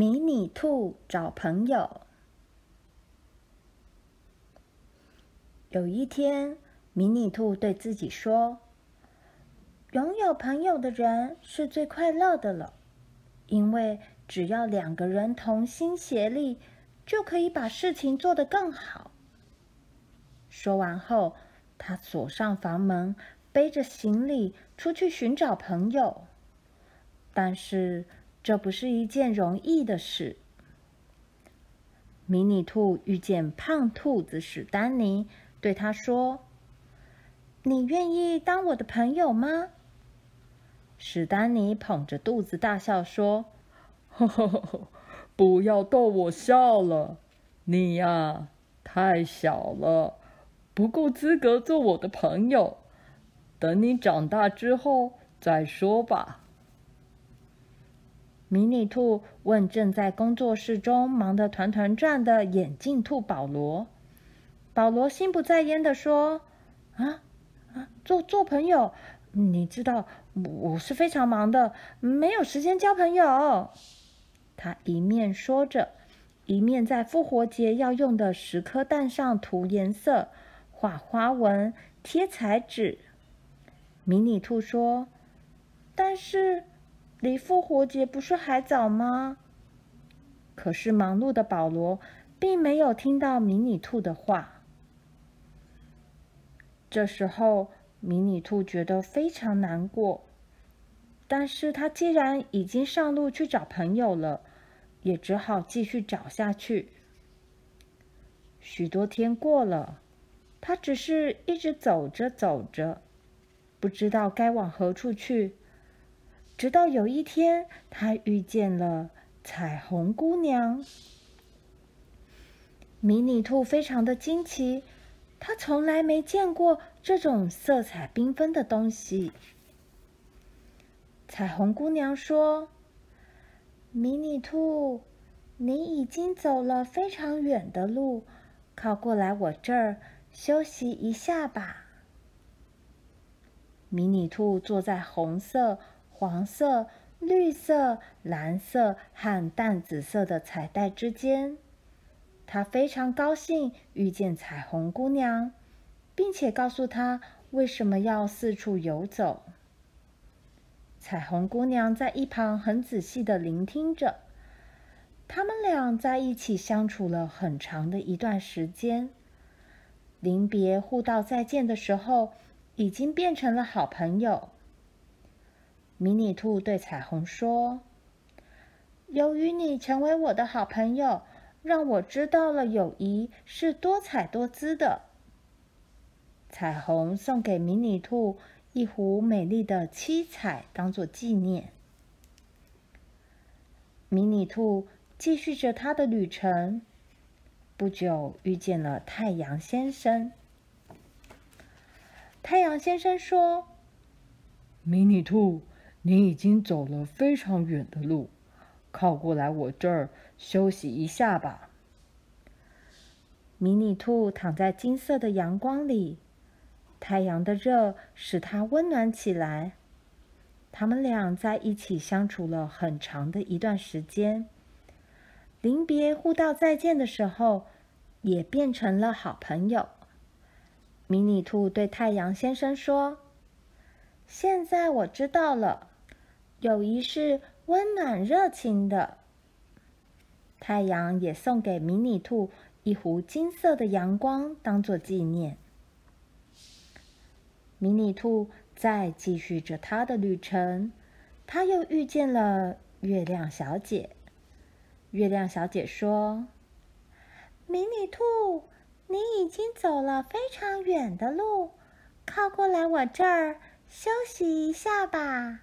迷你兔找朋友。有一天，迷你兔对自己说：“拥有朋友的人是最快乐的了，因为只要两个人同心协力，就可以把事情做得更好。”说完后，他锁上房门，背着行李出去寻找朋友。但是，这不是一件容易的事。迷你兔遇见胖兔子史丹尼。对他说：“你愿意当我的朋友吗？”史丹尼捧着肚子大笑说：“呵呵呵，不要逗我笑了，你呀，太小了，不够资格做我的朋友。等你长大之后再说吧。”迷你兔问正在工作室中忙得团团转的眼镜兔保罗。保罗心不在焉地说：“啊啊，做做朋友，你知道我是非常忙的，没有时间交朋友。”他一面说着，一面在复活节要用的十颗蛋上涂颜色、画花纹、贴彩纸。迷你兔说：“但是离复活节不是还早吗？”可是忙碌的保罗并没有听到迷你兔的话。这时候，迷你兔觉得非常难过。但是他既然已经上路去找朋友了，也只好继续找下去。许多天过了，他只是一直走着走着，不知道该往何处去。直到有一天，他遇见了彩虹姑娘。迷你兔非常的惊奇。他从来没见过这种色彩缤纷的东西。彩虹姑娘说：“迷你兔，你已经走了非常远的路，靠过来我这儿休息一下吧。”迷你兔坐在红色、黄色、绿色、蓝色和淡紫色的彩带之间。他非常高兴遇见彩虹姑娘，并且告诉她为什么要四处游走。彩虹姑娘在一旁很仔细的聆听着。他们俩在一起相处了很长的一段时间，临别互道再见的时候，已经变成了好朋友。迷你兔对彩虹说：“由于你成为我的好朋友。”让我知道了友谊是多彩多姿的。彩虹送给迷你兔一壶美丽的七彩，当做纪念。迷你兔继续着他的旅程，不久遇见了太阳先生。太阳先生说：“迷你兔，你已经走了非常远的路。”靠过来，我这儿休息一下吧。迷你兔躺在金色的阳光里，太阳的热使它温暖起来。他们俩在一起相处了很长的一段时间，临别互道再见的时候，也变成了好朋友。迷你兔对太阳先生说：“现在我知道了，友谊是。”温暖热情的太阳也送给迷你兔一壶金色的阳光，当做纪念。迷你兔再继续着它的旅程，它又遇见了月亮小姐。月亮小姐说：“迷你兔，你已经走了非常远的路，靠过来我这儿休息一下吧。”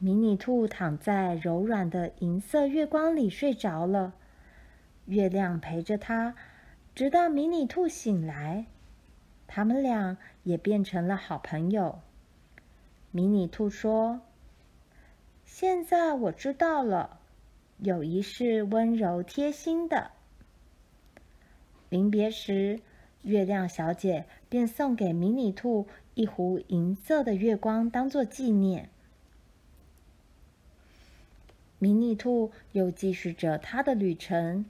迷你兔躺在柔软的银色月光里睡着了，月亮陪着它，直到迷你兔醒来。他们俩也变成了好朋友。迷你兔说：“现在我知道了，友谊是温柔贴心的。”临别时，月亮小姐便送给迷你兔一壶银色的月光，当做纪念。迷你兔又继续着它的旅程，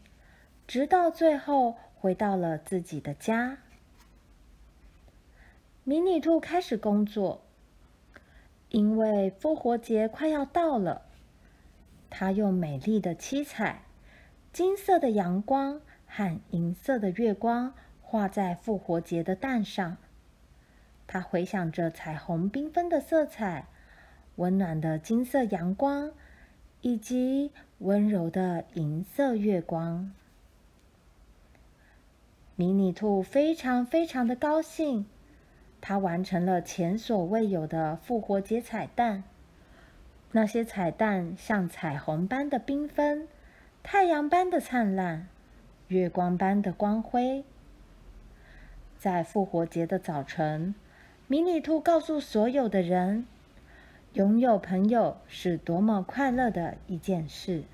直到最后回到了自己的家。迷你兔开始工作，因为复活节快要到了。它用美丽的七彩、金色的阳光和银色的月光画在复活节的蛋上。它回想着彩虹缤纷的色彩。温暖的金色阳光，以及温柔的银色月光，迷你兔非常非常的高兴。它完成了前所未有的复活节彩蛋。那些彩蛋像彩虹般的缤纷，太阳般的灿烂，月光般的光辉。在复活节的早晨，迷你兔告诉所有的人。拥有朋友是多么快乐的一件事。